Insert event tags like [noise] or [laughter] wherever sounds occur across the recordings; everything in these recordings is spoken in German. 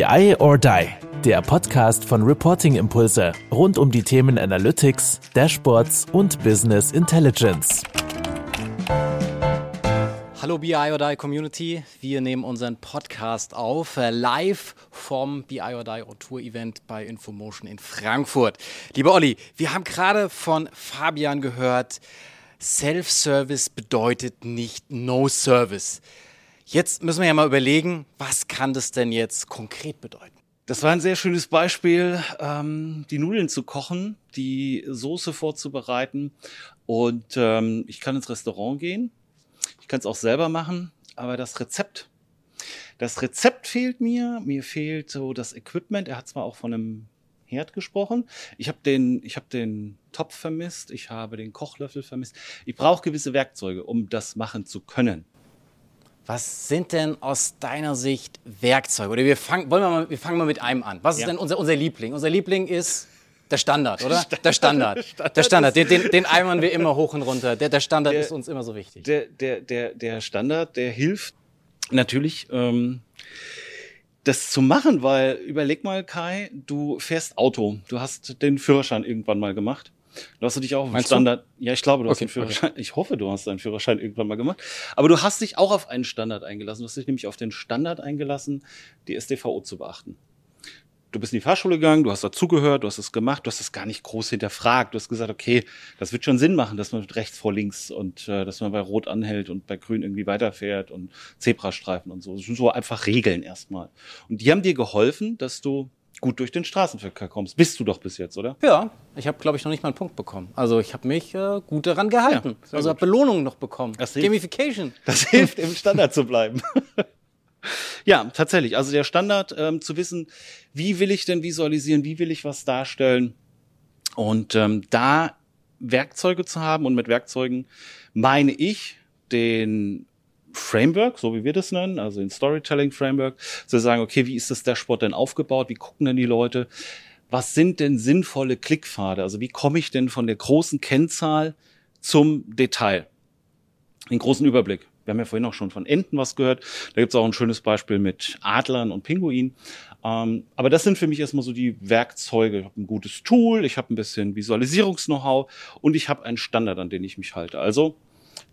BI or Die, der Podcast von Reporting Impulse rund um die Themen Analytics, Dashboards und Business Intelligence. Hallo BI or Die Community, wir nehmen unseren Podcast auf, äh, live vom BI or Die Tour Event bei Infomotion in Frankfurt. Lieber Olli, wir haben gerade von Fabian gehört, Self-Service bedeutet nicht No-Service. Jetzt müssen wir ja mal überlegen, was kann das denn jetzt konkret bedeuten? Das war ein sehr schönes Beispiel, ähm, die Nudeln zu kochen, die Soße vorzubereiten. Und ähm, ich kann ins Restaurant gehen, ich kann es auch selber machen, aber das Rezept, das Rezept fehlt mir. Mir fehlt so das Equipment. Er hat zwar auch von einem Herd gesprochen. Ich habe den, ich habe den Topf vermisst, ich habe den Kochlöffel vermisst. Ich brauche gewisse Werkzeuge, um das machen zu können. Was sind denn aus deiner Sicht Werkzeuge? Oder wir fangen, wollen wir, mal, wir fangen mal mit einem an. Was ist denn unser, unser Liebling? Unser Liebling ist der Standard, [laughs] oder? Standard. Der Standard. Standard. Der Standard. Den, den, den eimern wir immer hoch und runter. Der, der Standard der, ist uns immer so wichtig. Der, der, der, der Standard, der hilft natürlich, ähm, das zu machen, weil überleg mal, Kai, du fährst Auto. Du hast den Führerschein irgendwann mal gemacht. Du hast dich auch auf einen Standard. Du? Ja, ich glaube, du okay, hast einen Führerschein. Okay. [laughs] Ich hoffe, du hast deinen Führerschein irgendwann mal gemacht. Aber du hast dich auch auf einen Standard eingelassen. Du hast dich nämlich auf den Standard eingelassen, die SDVO zu beachten. Du bist in die Fahrschule gegangen, du hast dazugehört, du hast es gemacht, du hast es gar nicht groß hinterfragt. Du hast gesagt, okay, das wird schon Sinn machen, dass man mit rechts vor links und äh, dass man bei Rot anhält und bei Grün irgendwie weiterfährt und Zebrastreifen und so. Das sind so einfach Regeln erstmal. Und die haben dir geholfen, dass du gut durch den Straßenverkehr kommst. Bist du doch bis jetzt, oder? Ja, ich habe, glaube ich, noch nicht mal einen Punkt bekommen. Also ich habe mich äh, gut daran gehalten. Ja, also habe Belohnungen noch bekommen. Das Gamification. Das hilft, im Standard zu bleiben. [laughs] ja, tatsächlich. Also der Standard, ähm, zu wissen, wie will ich denn visualisieren, wie will ich was darstellen. Und ähm, da Werkzeuge zu haben und mit Werkzeugen meine ich den Framework, so wie wir das nennen, also den Storytelling Framework, zu sagen, okay, wie ist das Dashboard denn aufgebaut? Wie gucken denn die Leute? Was sind denn sinnvolle Klickpfade? Also wie komme ich denn von der großen Kennzahl zum Detail? Den großen Überblick. Wir haben ja vorhin auch schon von Enten was gehört. Da gibt es auch ein schönes Beispiel mit Adlern und Pinguinen. Ähm, aber das sind für mich erstmal so die Werkzeuge. Ich habe ein gutes Tool, ich habe ein bisschen Visualisierungs-Know-how und ich habe einen Standard, an den ich mich halte. Also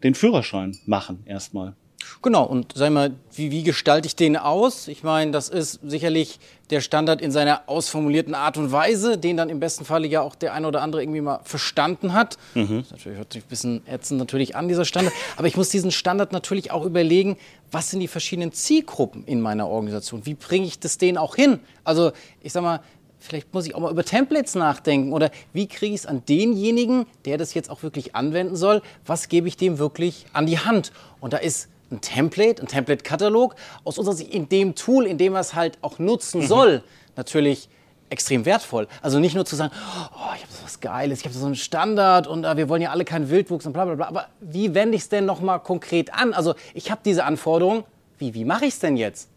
den Führerschein machen erstmal. Genau, und sag mal, wie, wie gestalte ich den aus? Ich meine, das ist sicherlich der Standard in seiner ausformulierten Art und Weise, den dann im besten Falle ja auch der eine oder andere irgendwie mal verstanden hat. Mhm. Das natürlich, hört sich ein bisschen ätzend natürlich an, dieser Standard. Aber ich muss diesen Standard natürlich auch überlegen, was sind die verschiedenen Zielgruppen in meiner Organisation? Wie bringe ich das denen auch hin? Also, ich sag mal, vielleicht muss ich auch mal über Templates nachdenken oder wie kriege ich es an denjenigen, der das jetzt auch wirklich anwenden soll, was gebe ich dem wirklich an die Hand? Und da ist ein Template, ein Template-Katalog, aus unserer Sicht in dem Tool, in dem er es halt auch nutzen soll, natürlich extrem wertvoll. Also nicht nur zu sagen, oh, ich habe so was Geiles, ich habe so einen Standard und äh, wir wollen ja alle keinen Wildwuchs und bla bla bla. Aber wie wende ich es denn nochmal konkret an? Also ich habe diese Anforderung, wie, wie mache ich es denn jetzt?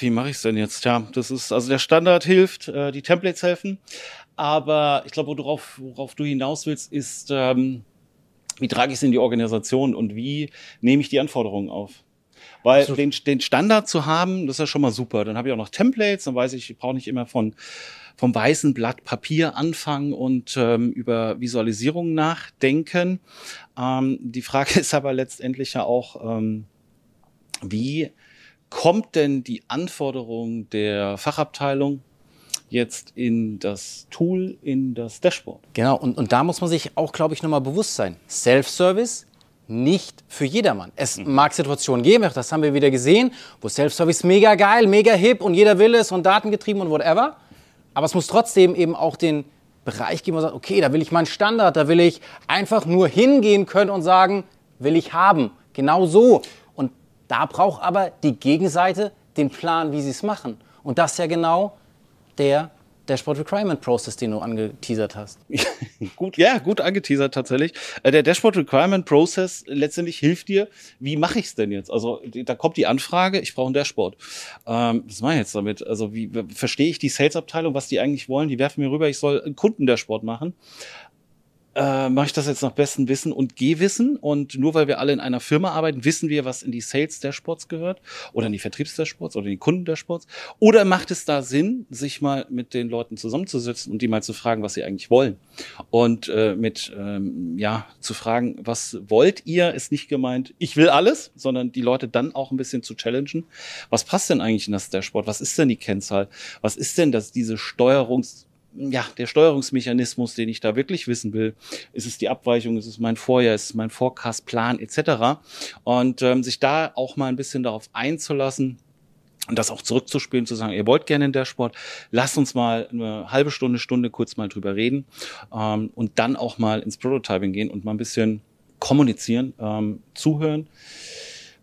Wie mache ich es denn jetzt? Ja, das ist, also der Standard hilft, äh, die Templates helfen. Aber ich glaube, worauf, worauf du hinaus willst, ist, ähm, wie trage ich es in die Organisation und wie nehme ich die Anforderungen auf? Weil also, den, den Standard zu haben, das ist ja schon mal super. Dann habe ich auch noch Templates, dann weiß ich, ich brauche nicht immer von vom weißen Blatt Papier anfangen und ähm, über Visualisierung nachdenken. Ähm, die Frage [laughs] ist aber letztendlich ja auch, ähm, wie kommt denn die Anforderung der Fachabteilung jetzt in das Tool, in das Dashboard. Genau, und, und da muss man sich auch, glaube ich, nochmal bewusst sein. Self-Service nicht für jedermann. Es mhm. mag Situationen geben, das haben wir wieder gesehen, wo Self-Service mega geil, mega hip und jeder will es und datengetrieben und whatever. Aber es muss trotzdem eben auch den Bereich geben, wo man sagt, okay, da will ich meinen Standard, da will ich einfach nur hingehen können und sagen, will ich haben. Genau so. Und da braucht aber die Gegenseite den Plan, wie sie es machen. Und das ja genau der Dashboard Requirement Process, den du angeteasert hast. [laughs] gut, ja, gut angeteasert tatsächlich. Äh, der Dashboard Requirement Process letztendlich hilft dir, wie mache ich es denn jetzt? Also da kommt die Anfrage, ich brauche ein Dashboard. Ähm, was mache ich jetzt damit? Also wie verstehe ich die Sales-Abteilung, was die eigentlich wollen? Die werfen mir rüber, ich soll ein Kundendashboard machen. Äh, mache ich das jetzt nach bestem Wissen und Gehwissen. Und nur weil wir alle in einer Firma arbeiten, wissen wir, was in die Sales Sports gehört oder in die Vertriebs Sports oder in die Kunden Sports. Oder macht es da Sinn, sich mal mit den Leuten zusammenzusetzen und die mal zu fragen, was sie eigentlich wollen? Und äh, mit, ähm, ja, zu fragen, was wollt ihr, ist nicht gemeint, ich will alles, sondern die Leute dann auch ein bisschen zu challengen. Was passt denn eigentlich in das Sport? Was ist denn die Kennzahl? Was ist denn das, diese Steuerungs ja, der Steuerungsmechanismus, den ich da wirklich wissen will. Ist es die Abweichung, ist es mein Vorjahr, ist es mein Forecast-Plan etc. Und ähm, sich da auch mal ein bisschen darauf einzulassen, und das auch zurückzuspielen, zu sagen, ihr wollt gerne in der Sport, lasst uns mal eine halbe Stunde, Stunde kurz mal drüber reden ähm, und dann auch mal ins Prototyping gehen und mal ein bisschen kommunizieren, ähm, zuhören,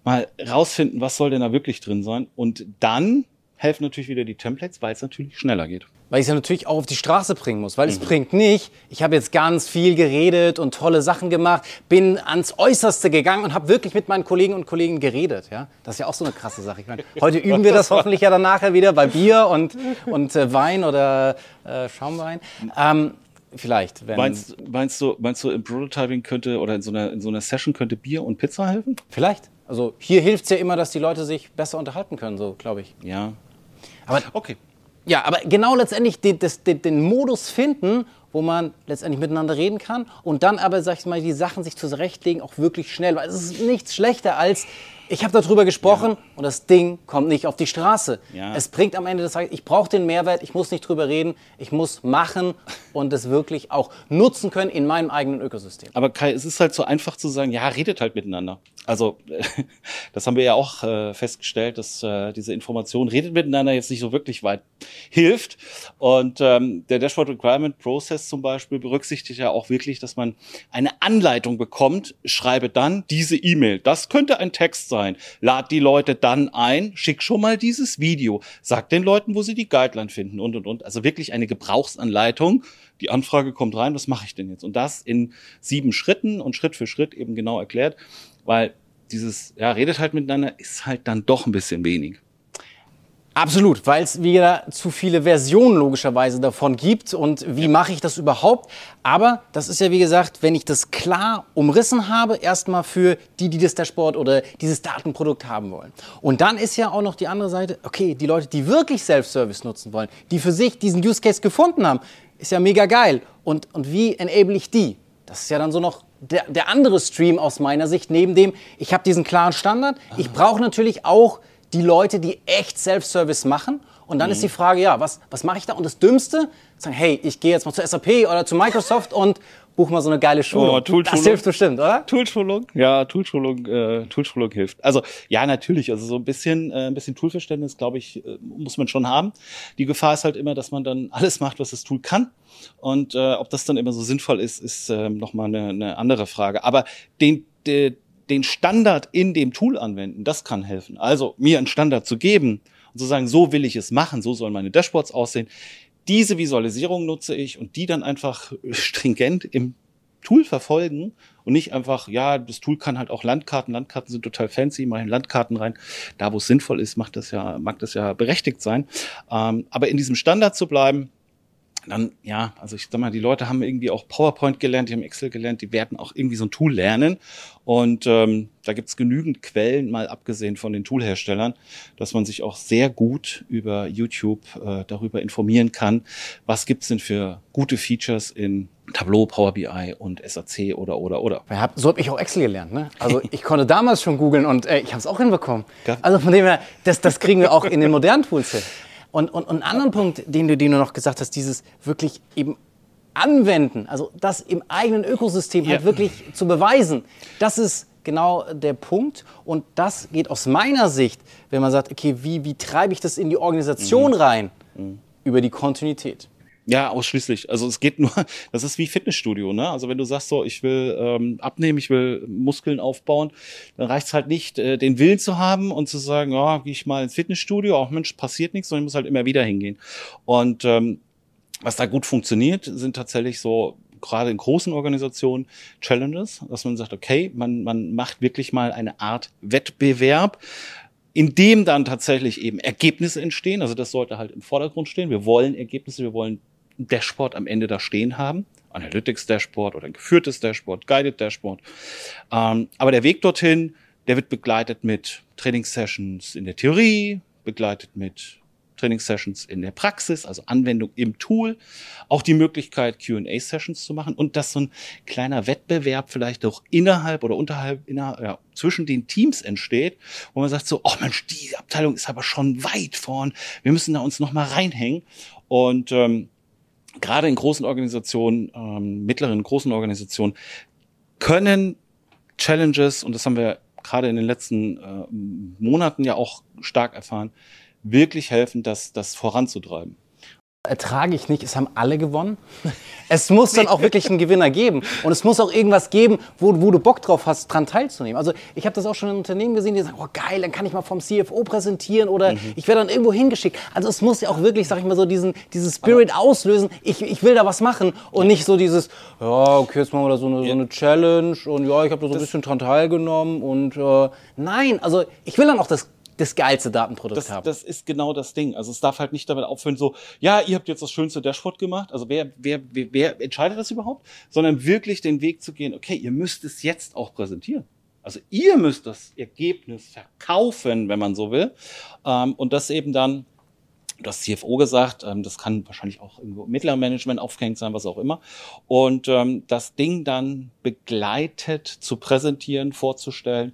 mal rausfinden, was soll denn da wirklich drin sein und dann helfen natürlich wieder die Templates, weil es natürlich schneller geht weil ich es ja natürlich auch auf die Straße bringen muss. Weil mhm. es bringt nicht, ich habe jetzt ganz viel geredet und tolle Sachen gemacht, bin ans Äußerste gegangen und habe wirklich mit meinen Kollegen und Kollegen geredet. Ja? Das ist ja auch so eine krasse Sache. Ich meine, heute üben wir das [laughs] hoffentlich ja dann nachher wieder bei Bier und, und äh, Wein oder äh, Schaumwein. Ähm, vielleicht. Wenn meinst, meinst, du, meinst du, im Prototyping könnte oder in so, einer, in so einer Session könnte Bier und Pizza helfen? Vielleicht. Also hier hilft es ja immer, dass die Leute sich besser unterhalten können, so glaube ich. Ja. Aber okay. Ja, aber genau letztendlich den, das, den, den Modus finden, wo man letztendlich miteinander reden kann und dann aber, sag ich mal, die Sachen sich zurechtlegen, auch wirklich schnell. Weil es ist nichts schlechter als, ich habe darüber gesprochen ja. und das Ding kommt nicht auf die Straße. Ja. Es bringt am Ende des Tages, ich brauche den Mehrwert, ich muss nicht drüber reden, ich muss machen [laughs] und es wirklich auch nutzen können in meinem eigenen Ökosystem. Aber Kai, es ist halt so einfach zu sagen, ja, redet halt miteinander. Also [laughs] das haben wir ja auch äh, festgestellt, dass äh, diese Information redet miteinander jetzt nicht so wirklich weit hilft. Und ähm, der Dashboard Requirement Process zum Beispiel berücksichtigt ja auch wirklich, dass man eine Anleitung bekommt. Schreibe dann diese E-Mail. Das könnte ein Text sein. Lad die Leute dann ein, schick schon mal dieses Video, sag den Leuten, wo sie die Guideline finden und und und. Also wirklich eine Gebrauchsanleitung. Die Anfrage kommt rein, was mache ich denn jetzt? Und das in sieben Schritten und Schritt für Schritt eben genau erklärt weil dieses, ja, redet halt miteinander, ist halt dann doch ein bisschen wenig. Absolut, weil es wieder zu viele Versionen logischerweise davon gibt und wie ja. mache ich das überhaupt? Aber das ist ja wie gesagt, wenn ich das klar umrissen habe, erstmal für die, die das Dashboard oder dieses Datenprodukt haben wollen. Und dann ist ja auch noch die andere Seite, okay, die Leute, die wirklich Self-Service nutzen wollen, die für sich diesen Use Case gefunden haben, ist ja mega geil. Und, und wie enable ich die? Das ist ja dann so noch der, der andere Stream aus meiner Sicht, neben dem, ich habe diesen klaren Standard. Ich brauche natürlich auch die Leute, die echt Self-Service machen. Und dann mhm. ist die Frage, ja, was, was mache ich da? Und das Dümmste, sagen, hey, ich gehe jetzt mal zur SAP oder zu Microsoft und buch mal so eine geile Schulung. Oh, Toolschulung. Das hilft bestimmt, oder? Toolschulung, ja, Toolschulung, äh, Toolschulung hilft. Also ja, natürlich. Also so ein bisschen, äh, ein bisschen Toolverständnis, glaube ich, äh, muss man schon haben. Die Gefahr ist halt immer, dass man dann alles macht, was das Tool kann. Und äh, ob das dann immer so sinnvoll ist, ist äh, nochmal eine, eine andere Frage. Aber den, den, den Standard in dem Tool anwenden, das kann helfen. Also mir einen Standard zu geben und zu sagen, so will ich es machen, so sollen meine Dashboards aussehen diese Visualisierung nutze ich und die dann einfach [laughs] stringent im Tool verfolgen und nicht einfach, ja, das Tool kann halt auch Landkarten, Landkarten sind total fancy, mache Landkarten rein. Da, wo es sinnvoll ist, macht das ja, mag das ja berechtigt sein. Ähm, aber in diesem Standard zu bleiben, dann, ja, also ich sag mal, die Leute haben irgendwie auch PowerPoint gelernt, die haben Excel gelernt, die werden auch irgendwie so ein Tool lernen. Und ähm, da gibt's genügend Quellen, mal abgesehen von den Toolherstellern, dass man sich auch sehr gut über YouTube äh, darüber informieren kann, was gibt's denn für gute Features in Tableau, Power BI und SAC oder oder oder. Ja, so habe ich auch Excel gelernt. Ne? Also [laughs] ich konnte damals schon googeln und äh, ich habe es auch hinbekommen. Also von dem her, das, das kriegen wir auch in den modernen Tools hin. Und, und, und einen anderen Punkt, den du, den du noch gesagt hast, dieses wirklich eben anwenden, also das im eigenen Ökosystem halt ja. wirklich zu beweisen, das ist genau der Punkt. Und das geht aus meiner Sicht, wenn man sagt, okay, wie, wie treibe ich das in die Organisation mhm. rein? Mhm. Über die Kontinuität. Ja, ausschließlich. Also es geht nur, [laughs] das ist wie Fitnessstudio, ne? Also wenn du sagst so, ich will ähm, abnehmen, ich will Muskeln aufbauen, dann reicht's halt nicht, äh, den Willen zu haben und zu sagen, ja, oh, gehe ich mal ins Fitnessstudio, auch Mensch, passiert nichts, sondern ich muss halt immer wieder hingehen. Und ähm, was da gut funktioniert, sind tatsächlich so gerade in großen Organisationen Challenges, dass man sagt, okay, man, man macht wirklich mal eine Art Wettbewerb, in dem dann tatsächlich eben Ergebnisse entstehen. Also das sollte halt im Vordergrund stehen. Wir wollen Ergebnisse, wir wollen Dashboard am Ende da stehen haben. Analytics-Dashboard oder ein geführtes Dashboard, Guided Dashboard. Ähm, aber der Weg dorthin, der wird begleitet mit Trainingssessions in der Theorie, begleitet mit Trainingssessions in der Praxis, also Anwendung im Tool, auch die Möglichkeit, QA-Sessions zu machen und dass so ein kleiner Wettbewerb vielleicht auch innerhalb oder unterhalb, innerhalb, ja, zwischen den Teams entsteht, wo man sagt so, oh Mensch, die Abteilung ist aber schon weit vorn, wir müssen da uns nochmal reinhängen. Und ähm, gerade in großen Organisationen, ähm, mittleren, großen Organisationen, können Challenges, und das haben wir gerade in den letzten äh, Monaten ja auch stark erfahren, wirklich helfen, das, das voranzutreiben ertrage ich nicht, es haben alle gewonnen. Es muss dann auch wirklich einen Gewinner geben. Und es muss auch irgendwas geben, wo, wo du Bock drauf hast, dran teilzunehmen. Also ich habe das auch schon in Unternehmen gesehen, die sagen, oh geil, dann kann ich mal vom CFO präsentieren oder mhm. ich werde dann irgendwo hingeschickt. Also es muss ja auch wirklich, sag ich mal so, diesen, diesen Spirit auslösen. Ich, ich will da was machen und nicht so dieses, ja, okay, jetzt machen wir da so eine, so eine Challenge und ja, ich habe da so ein bisschen dran teilgenommen und äh, nein, also ich will dann auch das das geilste Datenprodukt das, haben. Das ist genau das Ding. Also es darf halt nicht damit aufhören, so, ja, ihr habt jetzt das schönste Dashboard gemacht. Also wer, wer, wer, wer entscheidet das überhaupt? Sondern wirklich den Weg zu gehen, okay, ihr müsst es jetzt auch präsentieren. Also ihr müsst das Ergebnis verkaufen, wenn man so will. Ähm, und das eben dann, das CFO gesagt, ähm, das kann wahrscheinlich auch irgendwo mittleren Management aufgehängt sein, was auch immer. Und ähm, das Ding dann begleitet zu präsentieren, vorzustellen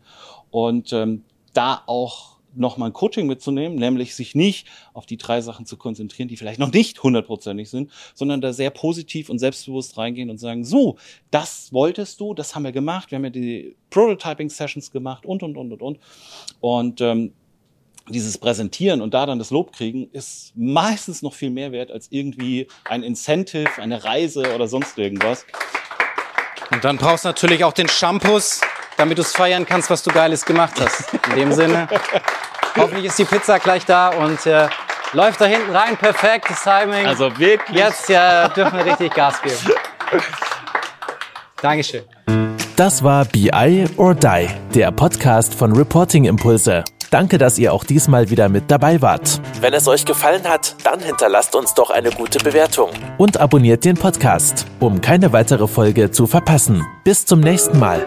und ähm, da auch nochmal ein Coaching mitzunehmen, nämlich sich nicht auf die drei Sachen zu konzentrieren, die vielleicht noch nicht hundertprozentig sind, sondern da sehr positiv und selbstbewusst reingehen und sagen, so, das wolltest du, das haben wir gemacht, wir haben ja die Prototyping-Sessions gemacht und, und, und, und, und. Und ähm, dieses Präsentieren und da dann das Lob kriegen, ist meistens noch viel mehr wert als irgendwie ein Incentive, eine Reise oder sonst irgendwas. Und dann brauchst du natürlich auch den Shampoos, damit du es feiern kannst, was du Geiles gemacht hast. In dem Sinne, hoffentlich ist die Pizza gleich da und äh, läuft da hinten rein. Perfektes Timing. Also wirklich. Jetzt ja, dürfen wir richtig Gas geben. Dankeschön. Das war BI or Die, der Podcast von Reporting Impulse. Danke, dass ihr auch diesmal wieder mit dabei wart. Wenn es euch gefallen hat, dann hinterlasst uns doch eine gute Bewertung. Und abonniert den Podcast, um keine weitere Folge zu verpassen. Bis zum nächsten Mal.